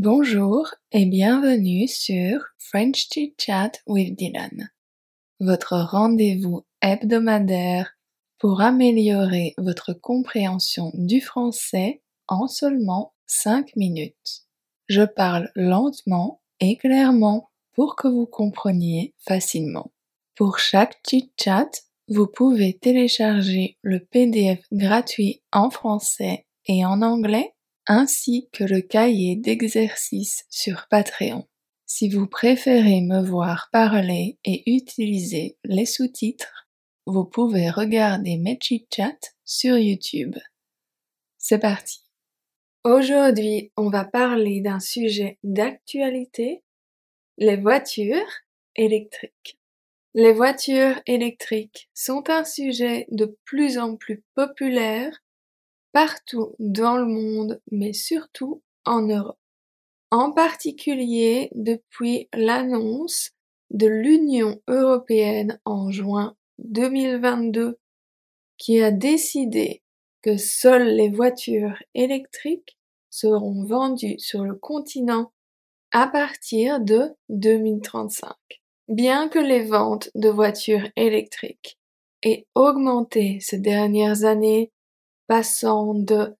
Bonjour et bienvenue sur French Chit Chat with Dylan, votre rendez-vous hebdomadaire pour améliorer votre compréhension du français en seulement 5 minutes. Je parle lentement et clairement pour que vous compreniez facilement. Pour chaque chit chat, vous pouvez télécharger le PDF gratuit en français et en anglais ainsi que le cahier d'exercices sur Patreon. Si vous préférez me voir parler et utiliser les sous-titres, vous pouvez regarder mes chit-chats sur YouTube. C'est parti. Aujourd'hui, on va parler d'un sujet d'actualité, les voitures électriques. Les voitures électriques sont un sujet de plus en plus populaire partout dans le monde, mais surtout en Europe. En particulier depuis l'annonce de l'Union européenne en juin 2022 qui a décidé que seules les voitures électriques seront vendues sur le continent à partir de 2035. Bien que les ventes de voitures électriques aient augmenté ces dernières années passant de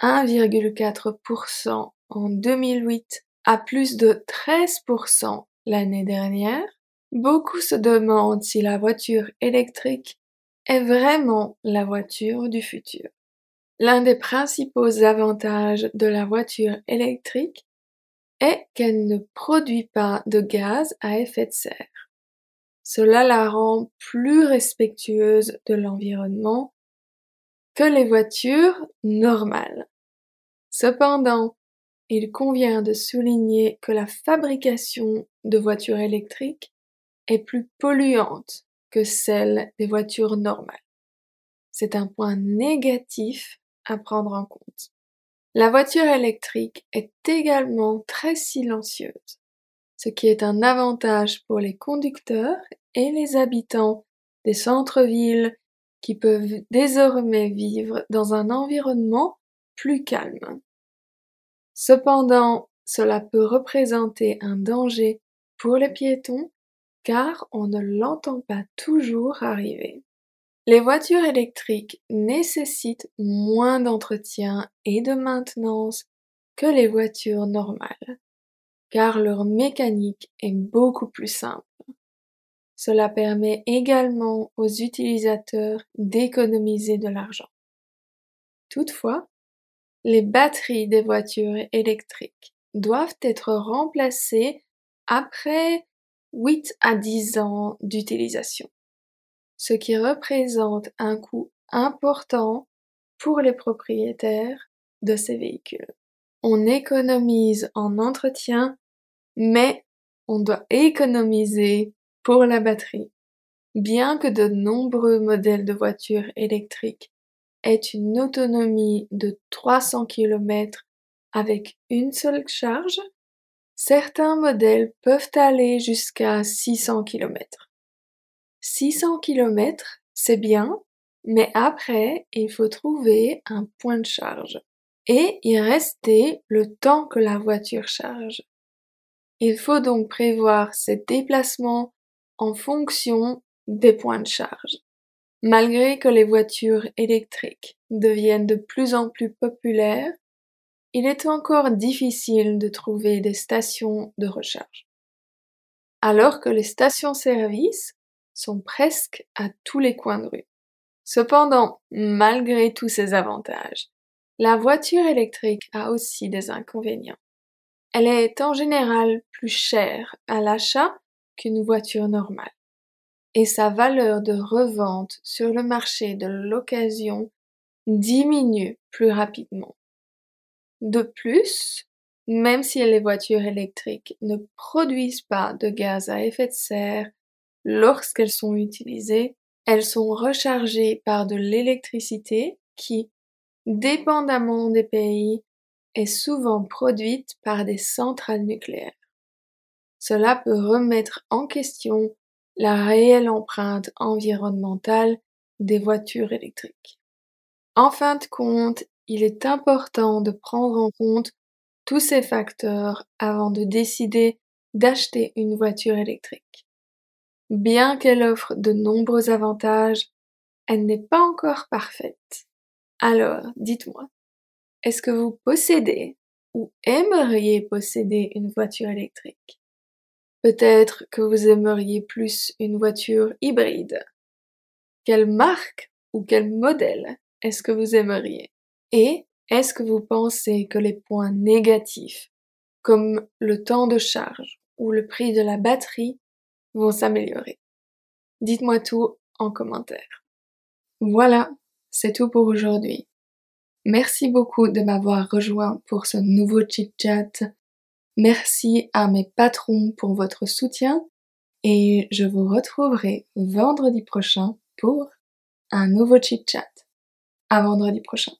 1,4% en 2008 à plus de 13% l'année dernière, beaucoup se demandent si la voiture électrique est vraiment la voiture du futur. L'un des principaux avantages de la voiture électrique est qu'elle ne produit pas de gaz à effet de serre. Cela la rend plus respectueuse de l'environnement que les voitures normales. Cependant, il convient de souligner que la fabrication de voitures électriques est plus polluante que celle des voitures normales. C'est un point négatif à prendre en compte. La voiture électrique est également très silencieuse, ce qui est un avantage pour les conducteurs et les habitants des centres-villes qui peuvent désormais vivre dans un environnement plus calme. Cependant, cela peut représenter un danger pour les piétons car on ne l'entend pas toujours arriver. Les voitures électriques nécessitent moins d'entretien et de maintenance que les voitures normales, car leur mécanique est beaucoup plus simple. Cela permet également aux utilisateurs d'économiser de l'argent. Toutefois, les batteries des voitures électriques doivent être remplacées après 8 à 10 ans d'utilisation, ce qui représente un coût important pour les propriétaires de ces véhicules. On économise en entretien, mais on doit économiser pour la batterie, bien que de nombreux modèles de voitures électriques aient une autonomie de 300 km avec une seule charge, certains modèles peuvent aller jusqu'à 600 km. 600 km, c'est bien, mais après, il faut trouver un point de charge et y rester le temps que la voiture charge. Il faut donc prévoir ces déplacements en fonction des points de charge. Malgré que les voitures électriques deviennent de plus en plus populaires, il est encore difficile de trouver des stations de recharge. Alors que les stations-service sont presque à tous les coins de rue. Cependant, malgré tous ces avantages, la voiture électrique a aussi des inconvénients. Elle est en général plus chère à l'achat qu'une voiture normale. Et sa valeur de revente sur le marché de l'occasion diminue plus rapidement. De plus, même si les voitures électriques ne produisent pas de gaz à effet de serre lorsqu'elles sont utilisées, elles sont rechargées par de l'électricité qui, dépendamment des pays, est souvent produite par des centrales nucléaires. Cela peut remettre en question la réelle empreinte environnementale des voitures électriques. En fin de compte, il est important de prendre en compte tous ces facteurs avant de décider d'acheter une voiture électrique. Bien qu'elle offre de nombreux avantages, elle n'est pas encore parfaite. Alors, dites-moi, est-ce que vous possédez ou aimeriez posséder une voiture électrique? Peut-être que vous aimeriez plus une voiture hybride. Quelle marque ou quel modèle est-ce que vous aimeriez? Et est-ce que vous pensez que les points négatifs, comme le temps de charge ou le prix de la batterie, vont s'améliorer? Dites-moi tout en commentaire. Voilà, c'est tout pour aujourd'hui. Merci beaucoup de m'avoir rejoint pour ce nouveau chit-chat. Merci à mes patrons pour votre soutien et je vous retrouverai vendredi prochain pour un nouveau chit-chat. À vendredi prochain.